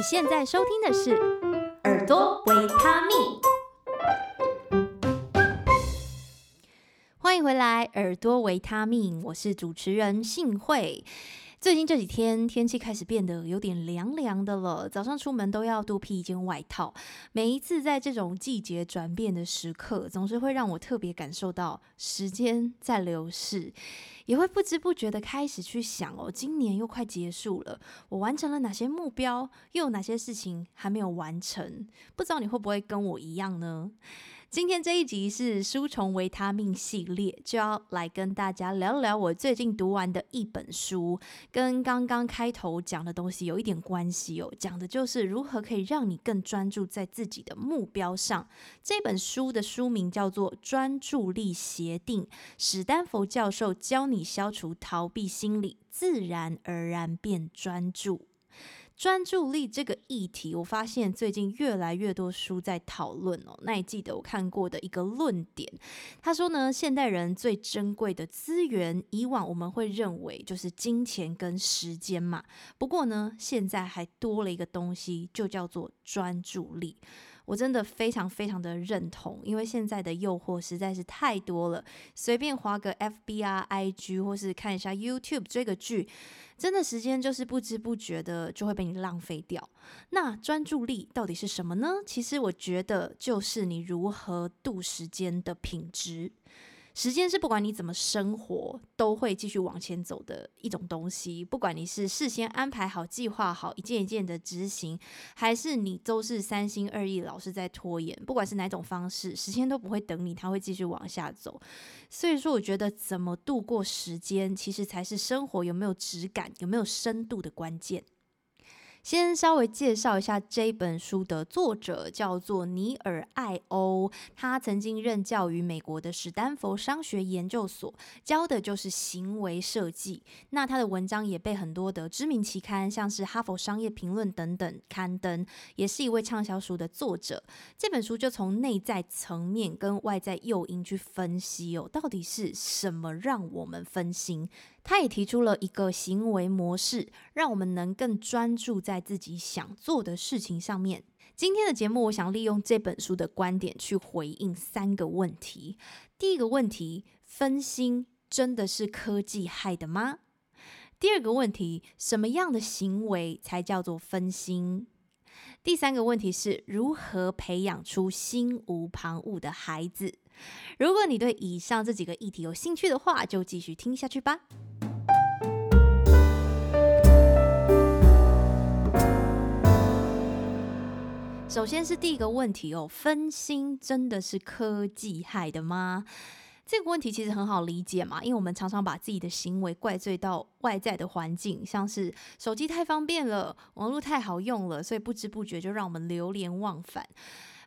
你现在收听的是《耳朵维他命》，欢迎回来，《耳朵维他命》，我是主持人幸慧。最近这几天天气开始变得有点凉凉的了，早上出门都要多披一件外套。每一次在这种季节转变的时刻，总是会让我特别感受到时间在流逝，也会不知不觉的开始去想哦，今年又快结束了，我完成了哪些目标，又有哪些事情还没有完成？不知道你会不会跟我一样呢？今天这一集是书虫维他命系列，就要来跟大家聊聊我最近读完的一本书，跟刚刚开头讲的东西有一点关系哦。讲的就是如何可以让你更专注在自己的目标上。这本书的书名叫做《专注力协定》，史丹佛教授教你消除逃避心理，自然而然变专注。专注力这个议题，我发现最近越来越多书在讨论哦。那你记得我看过的一个论点，他说呢，现代人最珍贵的资源，以往我们会认为就是金钱跟时间嘛。不过呢，现在还多了一个东西，就叫做专注力。我真的非常非常的认同，因为现在的诱惑实在是太多了，随便滑个 FB 啊、IG 或是看一下 YouTube 追个剧，真的时间就是不知不觉的就会被你浪费掉。那专注力到底是什么呢？其实我觉得就是你如何度时间的品质。时间是不管你怎么生活都会继续往前走的一种东西，不管你是事先安排好、计划好一件一件的执行，还是你都是三心二意老是在拖延，不管是哪种方式，时间都不会等你，它会继续往下走。所以说，我觉得怎么度过时间，其实才是生活有没有质感、有没有深度的关键。先稍微介绍一下这本书的作者，叫做尼尔·艾欧。他曾经任教于美国的史丹佛商学研究所，教的就是行为设计。那他的文章也被很多的知名期刊，像是《哈佛商业评论》等等刊登，也是一位畅销书的作者。这本书就从内在层面跟外在诱因去分析哦，到底是什么让我们分心？他也提出了一个行为模式，让我们能更专注在自己想做的事情上面。今天的节目，我想利用这本书的观点去回应三个问题。第一个问题：分心真的是科技害的吗？第二个问题：什么样的行为才叫做分心？第三个问题是如何培养出心无旁骛的孩子？如果你对以上这几个议题有兴趣的话，就继续听下去吧。首先是第一个问题哦，分心真的是科技害的吗？这个问题其实很好理解嘛，因为我们常常把自己的行为怪罪到外在的环境，像是手机太方便了，网络太好用了，所以不知不觉就让我们流连忘返。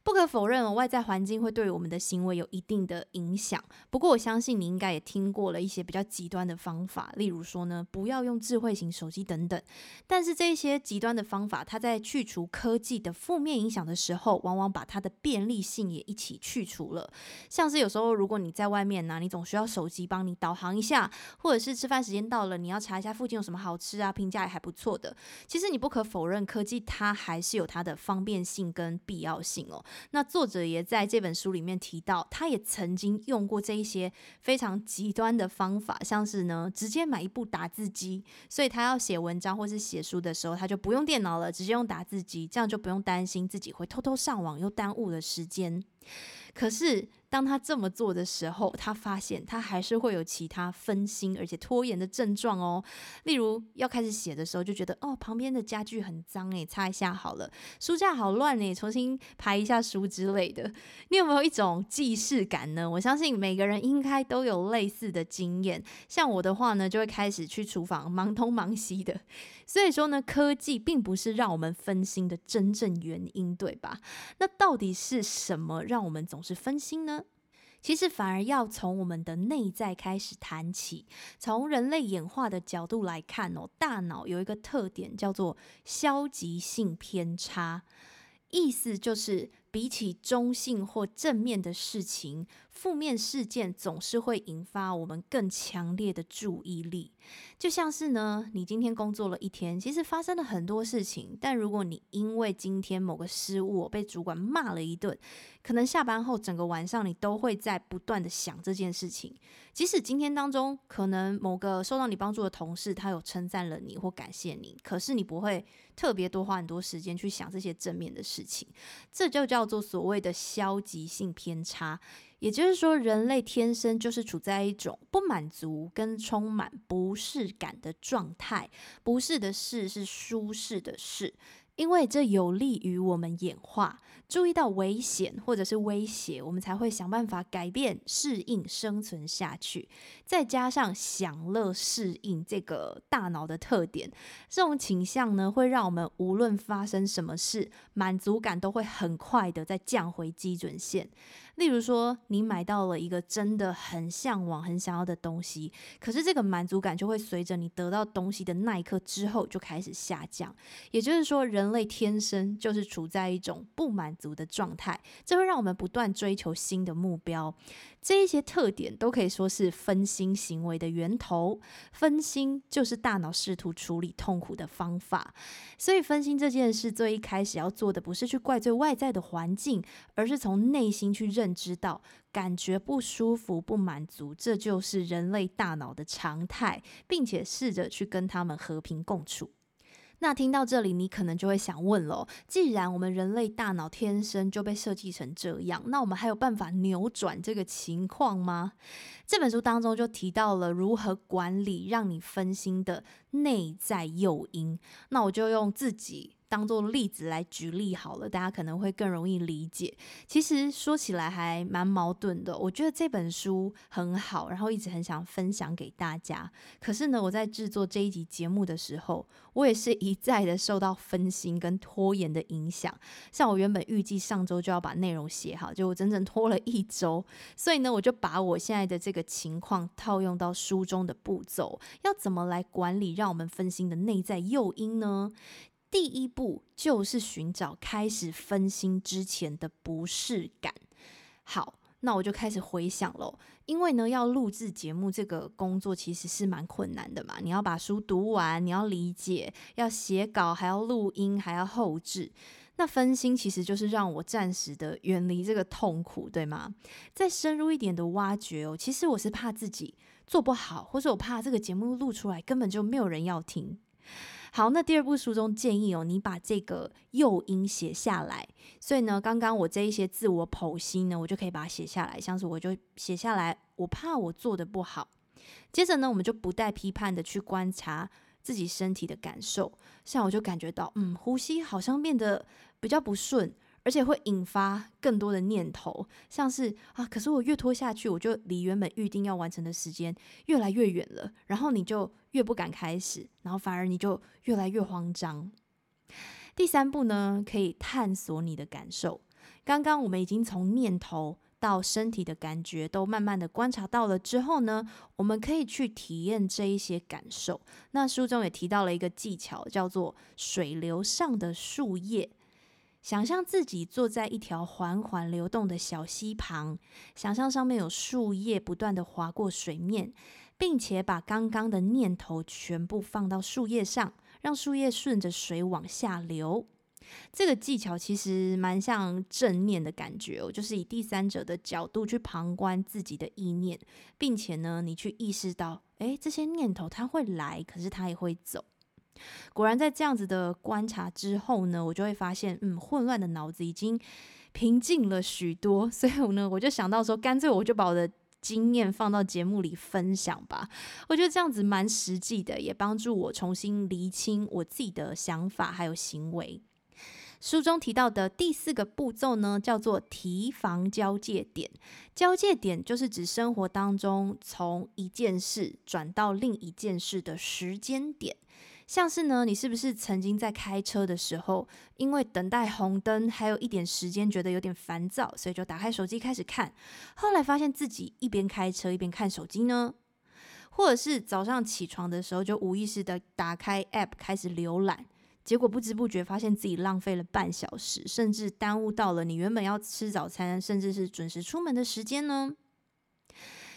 不可否认，外在环境会对我们的行为有一定的影响。不过，我相信你应该也听过了一些比较极端的方法，例如说呢，不要用智慧型手机等等。但是，这些极端的方法，它在去除科技的负面影响的时候，往往把它的便利性也一起去除了。像是有时候，如果你在外面呢，你总需要手机帮你导航一下，或者是吃饭时间到了，你要查一下附近有什么好吃啊，评价也还不错的。其实，你不可否认，科技它还是有它的方便性跟必要性哦。那作者也在这本书里面提到，他也曾经用过这一些非常极端的方法，像是呢，直接买一部打字机，所以他要写文章或是写书的时候，他就不用电脑了，直接用打字机，这样就不用担心自己会偷偷上网又耽误了时间。可是，当他这么做的时候，他发现他还是会有其他分心而且拖延的症状哦。例如，要开始写的时候，就觉得哦，旁边的家具很脏诶，擦一下好了；书架好乱诶，重新排一下书之类的。你有没有一种既视感呢？我相信每个人应该都有类似的经验。像我的话呢，就会开始去厨房忙东忙西的。所以说呢，科技并不是让我们分心的真正原因，对吧？那到底是什么让我们总是分心呢？其实反而要从我们的内在开始谈起。从人类演化的角度来看哦，大脑有一个特点叫做消极性偏差，意思就是比起中性或正面的事情，负面事件总是会引发我们更强烈的注意力。就像是呢，你今天工作了一天，其实发生了很多事情，但如果你因为今天某个失误被主管骂了一顿，可能下班后整个晚上你都会在不断的想这件事情。即使今天当中可能某个受到你帮助的同事他有称赞了你或感谢你，可是你不会特别多花很多时间去想这些正面的事情。这就叫做所谓的消极性偏差。也就是说，人类天生就是处在一种不满足跟充满不适感的状态。不适的适是舒适的适。因为这有利于我们演化，注意到危险或者是威胁，我们才会想办法改变、适应、生存下去。再加上享乐适应这个大脑的特点，这种倾向呢，会让我们无论发生什么事，满足感都会很快的再降回基准线。例如说，你买到了一个真的很向往、很想要的东西，可是这个满足感就会随着你得到东西的那一刻之后就开始下降。也就是说，人类天生就是处在一种不满足的状态，这会让我们不断追求新的目标。这一些特点都可以说是分心行为的源头。分心就是大脑试图处理痛苦的方法。所以，分心这件事最一开始要做的，不是去怪罪外在的环境，而是从内心去认。知到感觉不舒服、不满足，这就是人类大脑的常态，并且试着去跟他们和平共处。那听到这里，你可能就会想问了：既然我们人类大脑天生就被设计成这样，那我们还有办法扭转这个情况吗？这本书当中就提到了如何管理让你分心的内在诱因。那我就用自己。当做例子来举例好了，大家可能会更容易理解。其实说起来还蛮矛盾的。我觉得这本书很好，然后一直很想分享给大家。可是呢，我在制作这一集节目的时候，我也是一再的受到分心跟拖延的影响。像我原本预计上周就要把内容写好，就我整整拖了一周。所以呢，我就把我现在的这个情况套用到书中的步骤，要怎么来管理让我们分心的内在诱因呢？第一步就是寻找开始分心之前的不适感。好，那我就开始回想喽。因为呢，要录制节目这个工作其实是蛮困难的嘛。你要把书读完，你要理解，要写稿，还要录音，还要后制。那分心其实就是让我暂时的远离这个痛苦，对吗？再深入一点的挖掘哦，其实我是怕自己做不好，或者我怕这个节目录出来根本就没有人要听。好，那第二部书中建议哦，你把这个诱因写下来。所以呢，刚刚我这一些自我剖析呢，我就可以把它写下来。像是我就写下来，我怕我做的不好。接着呢，我们就不带批判的去观察自己身体的感受。像我就感觉到，嗯，呼吸好像变得比较不顺。而且会引发更多的念头，像是啊，可是我越拖下去，我就离原本预定要完成的时间越来越远了。然后你就越不敢开始，然后反而你就越来越慌张。第三步呢，可以探索你的感受。刚刚我们已经从念头到身体的感觉都慢慢的观察到了之后呢，我们可以去体验这一些感受。那书中也提到了一个技巧，叫做水流上的树叶。想象自己坐在一条缓缓流动的小溪旁，想象上面有树叶不断的划过水面，并且把刚刚的念头全部放到树叶上，让树叶顺着水往下流。这个技巧其实蛮像正念的感觉哦，就是以第三者的角度去旁观自己的意念，并且呢，你去意识到，诶，这些念头它会来，可是它也会走。果然，在这样子的观察之后呢，我就会发现，嗯，混乱的脑子已经平静了许多。所以呢，我就想到说，干脆我就把我的经验放到节目里分享吧。我觉得这样子蛮实际的，也帮助我重新厘清我自己的想法还有行为。书中提到的第四个步骤呢，叫做提防交界点。交界点就是指生活当中从一件事转到另一件事的时间点。像是呢，你是不是曾经在开车的时候，因为等待红灯还有一点时间，觉得有点烦躁，所以就打开手机开始看，后来发现自己一边开车一边看手机呢？或者是早上起床的时候就无意识的打开 App 开始浏览，结果不知不觉发现自己浪费了半小时，甚至耽误到了你原本要吃早餐，甚至是准时出门的时间呢？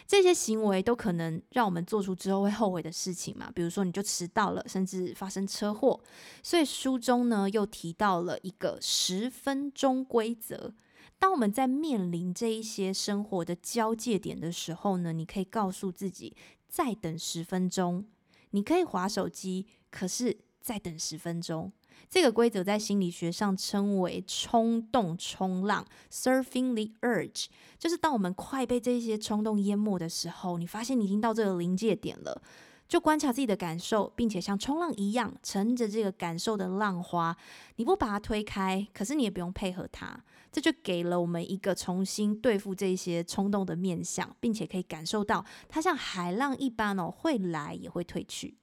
这些行为都可能让我们做出之后会后悔的事情嘛，比如说你就迟到了，甚至发生车祸。所以书中呢又提到了一个十分钟规则。当我们在面临这一些生活的交界点的时候呢，你可以告诉自己再等十分钟。你可以滑手机，可是再等十分钟。这个规则在心理学上称为冲动冲浪 （surfing the urge），就是当我们快被这些冲动淹没的时候，你发现你已经到这个临界点了，就观察自己的感受，并且像冲浪一样乘着这个感受的浪花，你不把它推开，可是你也不用配合它，这就给了我们一个重新对付这些冲动的面向，并且可以感受到它像海浪一般哦，会来也会退去。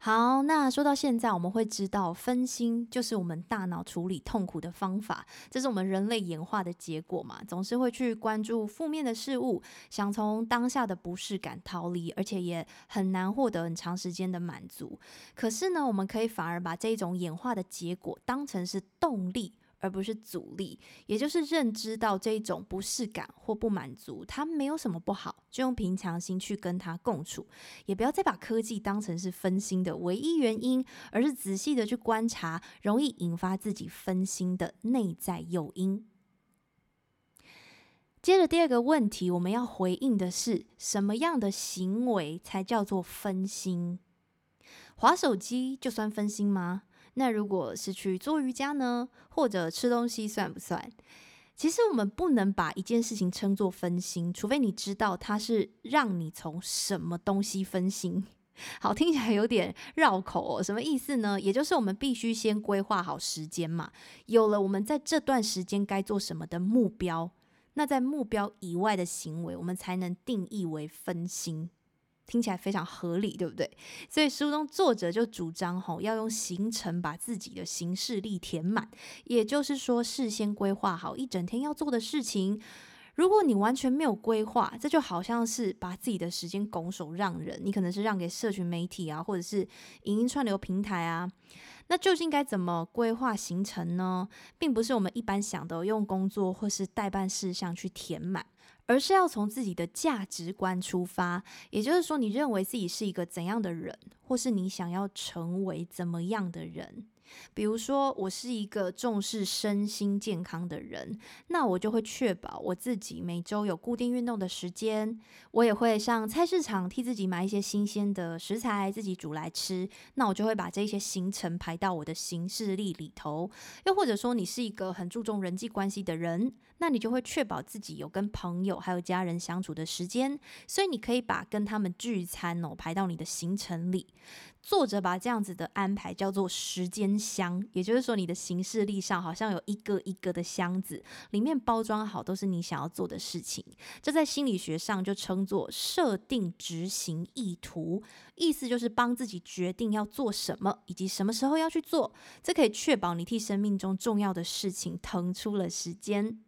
好，那说到现在，我们会知道分心就是我们大脑处理痛苦的方法，这是我们人类演化的结果嘛，总是会去关注负面的事物，想从当下的不适感逃离，而且也很难获得很长时间的满足。可是呢，我们可以反而把这种演化的结果当成是动力。而不是阻力，也就是认知到这种不适感或不满足，它没有什么不好，就用平常心去跟它共处，也不要再把科技当成是分心的唯一原因，而是仔细的去观察容易引发自己分心的内在诱因。接着第二个问题，我们要回应的是什么样的行为才叫做分心？划手机就算分心吗？那如果是去做瑜伽呢，或者吃东西算不算？其实我们不能把一件事情称作分心，除非你知道它是让你从什么东西分心。好，听起来有点绕口哦，什么意思呢？也就是我们必须先规划好时间嘛，有了我们在这段时间该做什么的目标，那在目标以外的行为，我们才能定义为分心。听起来非常合理，对不对？所以书中作者就主张吼，要用行程把自己的行事力填满，也就是说，事先规划好一整天要做的事情。如果你完全没有规划，这就好像是把自己的时间拱手让人，你可能是让给社群媒体啊，或者是影音串流平台啊。那究竟该怎么规划行程呢？并不是我们一般想的用工作或是待办事项去填满。而是要从自己的价值观出发，也就是说，你认为自己是一个怎样的人，或是你想要成为怎么样的人。比如说，我是一个重视身心健康的人，那我就会确保我自己每周有固定运动的时间。我也会上菜市场替自己买一些新鲜的食材，自己煮来吃。那我就会把这些行程排到我的行事历里头。又或者说，你是一个很注重人际关系的人，那你就会确保自己有跟朋友还有家人相处的时间。所以你可以把跟他们聚餐哦排到你的行程里。作者把这样子的安排叫做时间箱，也就是说，你的行事历上好像有一个一个的箱子，里面包装好都是你想要做的事情。这在心理学上就称作设定执行意图，意思就是帮自己决定要做什么，以及什么时候要去做。这可以确保你替生命中重要的事情腾出了时间。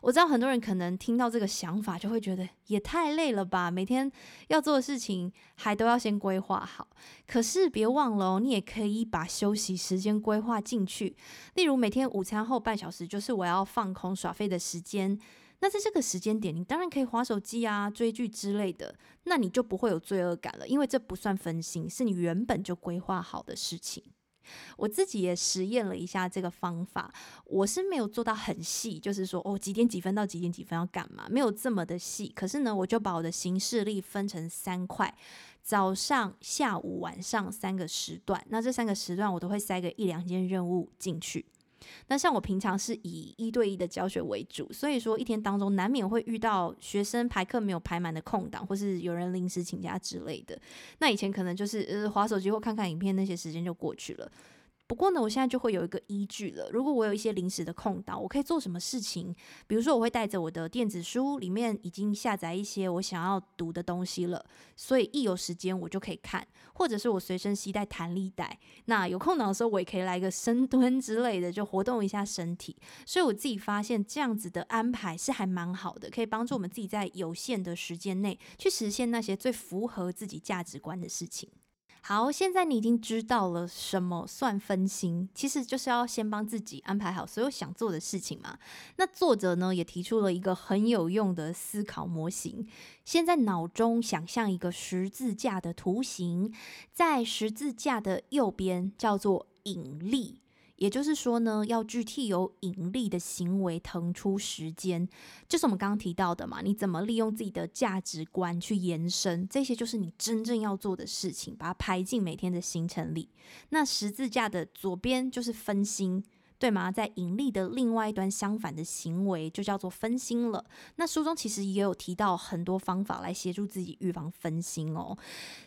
我知道很多人可能听到这个想法就会觉得也太累了吧，每天要做的事情还都要先规划好。可是别忘了哦，你也可以把休息时间规划进去。例如每天午餐后半小时就是我要放空耍废的时间。那在这个时间点，你当然可以划手机啊、追剧之类的，那你就不会有罪恶感了，因为这不算分心，是你原本就规划好的事情。我自己也实验了一下这个方法，我是没有做到很细，就是说哦几点几分到几点几分要干嘛，没有这么的细。可是呢，我就把我的行事历分成三块，早上、下午、晚上三个时段。那这三个时段我都会塞个一两件任务进去。那像我平常是以一对一的教学为主，所以说一天当中难免会遇到学生排课没有排满的空档，或是有人临时请假之类的。那以前可能就是呃划手机或看看影片，那些时间就过去了。不过呢，我现在就会有一个依据了。如果我有一些临时的空档，我可以做什么事情？比如说，我会带着我的电子书，里面已经下载一些我想要读的东西了，所以一有时间我就可以看。或者是我随身携带弹力带，那有空档的时候，我也可以来个深蹲之类的，就活动一下身体。所以我自己发现这样子的安排是还蛮好的，可以帮助我们自己在有限的时间内去实现那些最符合自己价值观的事情。好，现在你已经知道了什么算分心，其实就是要先帮自己安排好所有想做的事情嘛。那作者呢也提出了一个很有用的思考模型，先在脑中想象一个十字架的图形，在十字架的右边叫做引力。也就是说呢，要具体有引力的行为腾出时间，就是我们刚刚提到的嘛。你怎么利用自己的价值观去延伸，这些就是你真正要做的事情，把它排进每天的行程里。那十字架的左边就是分心。对吗？在引力的另外一端，相反的行为就叫做分心了。那书中其实也有提到很多方法来协助自己预防分心哦。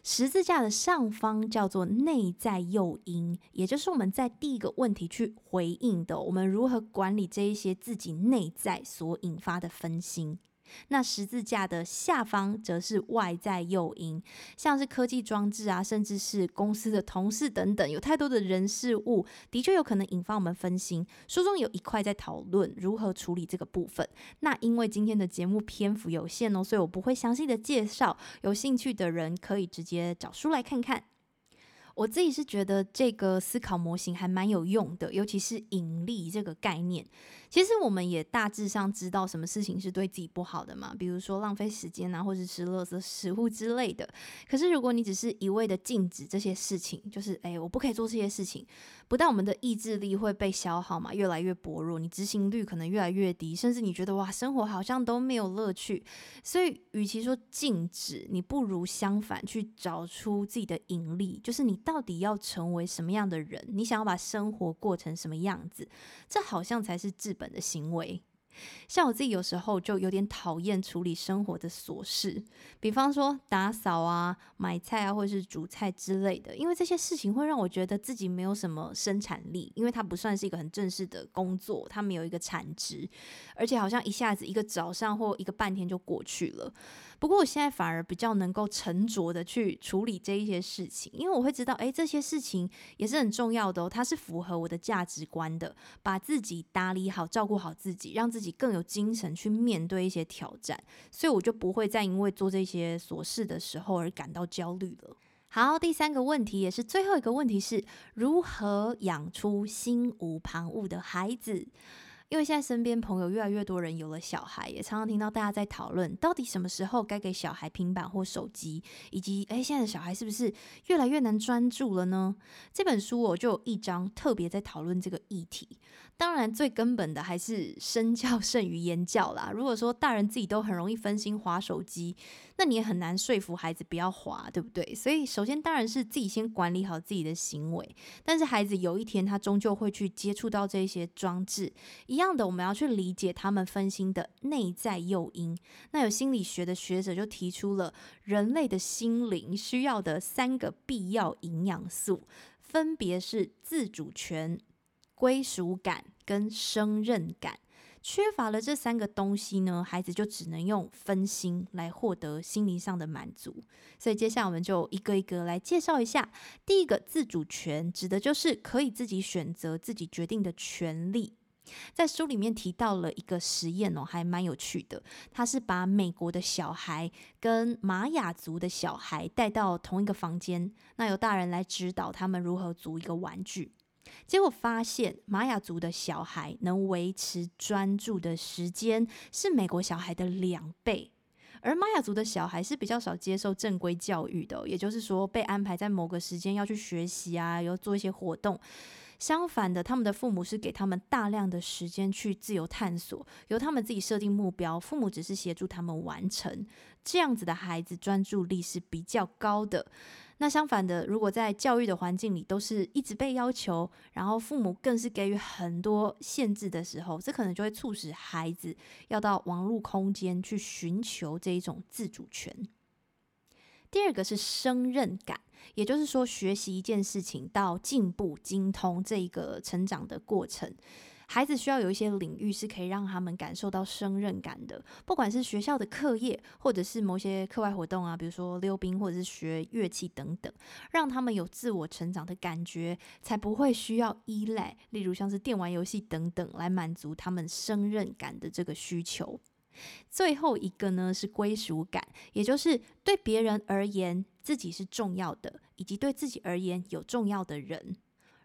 十字架的上方叫做内在诱因，也就是我们在第一个问题去回应的，我们如何管理这一些自己内在所引发的分心。那十字架的下方则是外在诱因，像是科技装置啊，甚至是公司的同事等等，有太多的人事物，的确有可能引发我们分心。书中有一块在讨论如何处理这个部分。那因为今天的节目篇幅有限哦，所以我不会详细的介绍，有兴趣的人可以直接找书来看看。我自己是觉得这个思考模型还蛮有用的，尤其是引力这个概念。其实我们也大致上知道什么事情是对自己不好的嘛，比如说浪费时间啊，或者是吃垃圾食物之类的。可是如果你只是一味的禁止这些事情，就是哎，我不可以做这些事情，不但我们的意志力会被消耗嘛，越来越薄弱，你执行率可能越来越低，甚至你觉得哇，生活好像都没有乐趣。所以，与其说禁止，你不如相反去找出自己的引力，就是你到底要成为什么样的人，你想要把生活过成什么样子，这好像才是治本的行为。像我自己有时候就有点讨厌处理生活的琐事，比方说打扫啊、买菜啊，或者是煮菜之类的，因为这些事情会让我觉得自己没有什么生产力，因为它不算是一个很正式的工作，它没有一个产值，而且好像一下子一个早上或一个半天就过去了。不过我现在反而比较能够沉着的去处理这一些事情，因为我会知道，诶，这些事情也是很重要的哦，它是符合我的价值观的，把自己打理好，照顾好自己，让自己更有精神去面对一些挑战，所以我就不会再因为做这些琐事的时候而感到焦虑了。好，第三个问题也是最后一个问题是如何养出心无旁骛的孩子。因为现在身边朋友越来越多人有了小孩，也常常听到大家在讨论，到底什么时候该给小孩平板或手机，以及诶，现在的小孩是不是越来越难专注了呢？这本书我就有一章特别在讨论这个议题。当然，最根本的还是身教胜于言教啦。如果说大人自己都很容易分心划手机，那你也很难说服孩子不要划，对不对？所以，首先当然是自己先管理好自己的行为。但是，孩子有一天他终究会去接触到这些装置，一样的，我们要去理解他们分心的内在诱因。那有心理学的学者就提出了人类的心灵需要的三个必要营养素，分别是自主权。归属感跟胜任感，缺乏了这三个东西呢，孩子就只能用分心来获得心灵上的满足。所以接下来我们就一个一个来介绍一下。第一个，自主权指的就是可以自己选择、自己决定的权利。在书里面提到了一个实验哦，还蛮有趣的。他是把美国的小孩跟玛雅族的小孩带到同一个房间，那由大人来指导他们如何组一个玩具。结果发现，玛雅族的小孩能维持专注的时间是美国小孩的两倍，而玛雅族的小孩是比较少接受正规教育的，也就是说被安排在某个时间要去学习啊，要做一些活动。相反的，他们的父母是给他们大量的时间去自由探索，由他们自己设定目标，父母只是协助他们完成。这样子的孩子专注力是比较高的。那相反的，如果在教育的环境里都是一直被要求，然后父母更是给予很多限制的时候，这可能就会促使孩子要到网络空间去寻求这一种自主权。第二个是胜任感，也就是说，学习一件事情到进步精通这一个成长的过程。孩子需要有一些领域是可以让他们感受到胜任感的，不管是学校的课业，或者是某些课外活动啊，比如说溜冰或者是学乐器等等，让他们有自我成长的感觉，才不会需要依赖，例如像是电玩游戏等等来满足他们胜任感的这个需求。最后一个呢是归属感，也就是对别人而言，自己是重要的，以及对自己而言有重要的人。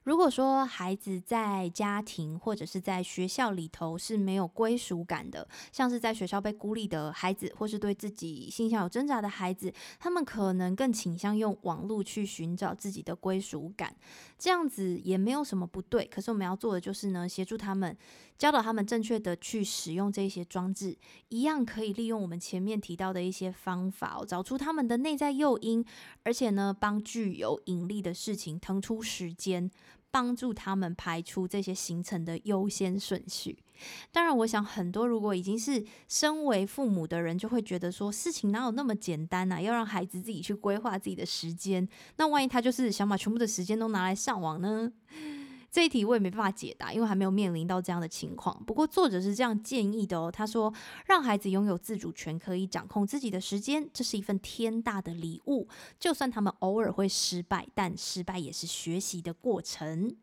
如果说孩子在家庭或者是在学校里头是没有归属感的，像是在学校被孤立的孩子，或是对自己性向有挣扎的孩子，他们可能更倾向用网络去寻找自己的归属感。这样子也没有什么不对，可是我们要做的就是呢，协助他们，教导他们正确的去使用这些装置，一样可以利用我们前面提到的一些方法，找出他们的内在诱因，而且呢，帮具有引力的事情腾出时间。帮助他们排出这些行程的优先顺序。当然，我想很多如果已经是身为父母的人，就会觉得说，事情哪有那么简单呢？要让孩子自己去规划自己的时间，那万一他就是想把全部的时间都拿来上网呢？这一题我也没办法解答，因为还没有面临到这样的情况。不过作者是这样建议的哦，他说，让孩子拥有自主权，可以掌控自己的时间，这是一份天大的礼物。就算他们偶尔会失败，但失败也是学习的过程。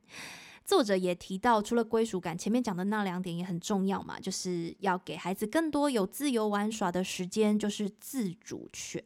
作者也提到，除了归属感，前面讲的那两点也很重要嘛，就是要给孩子更多有自由玩耍的时间，就是自主权。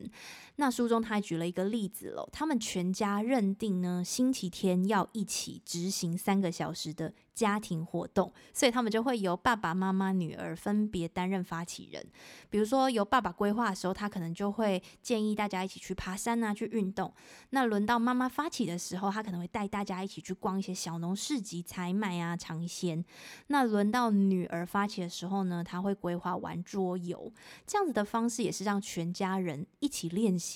那书中他还举了一个例子喽，他们全家认定呢，星期天要一起执行三个小时的家庭活动，所以他们就会由爸爸妈妈、女儿分别担任发起人。比如说，由爸爸规划的时候，他可能就会建议大家一起去爬山啊，去运动。那轮到妈妈发起的时候，他可能会带大家一起去逛一些小农市集、采买啊、尝鲜。那轮到女儿发起的时候呢，他会规划玩桌游。这样子的方式也是让全家人一起练习，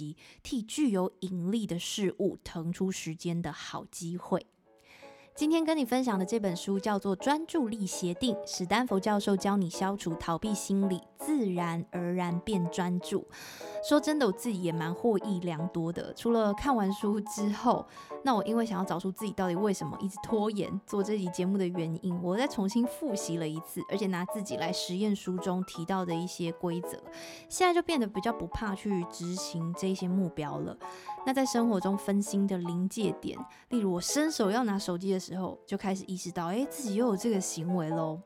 替具有引力的事物腾出时间的好机会。今天跟你分享的这本书叫做《专注力协定》，史丹佛教授教你消除逃避心理，自然而然变专注。说真的，我自己也蛮获益良多的。除了看完书之后，那我因为想要找出自己到底为什么一直拖延做这集节目的原因，我再重新复习了一次，而且拿自己来实验书中提到的一些规则，现在就变得比较不怕去执行这些目标了。那在生活中分心的临界点，例如我伸手要拿手机的时候，就开始意识到，诶，自己又有这个行为喽。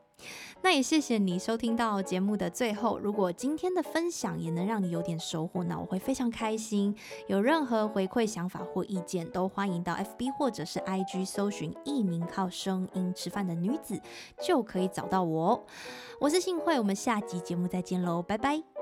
那也谢谢你收听到节目的最后。如果今天的分享也能让你有点收获，那我会非常开心。有任何回馈、想法或意见，都欢迎到 FB 或者是 IG 搜寻“一名靠声音吃饭的女子”，就可以找到我。我是信慧，我们下集节目再见喽，拜拜。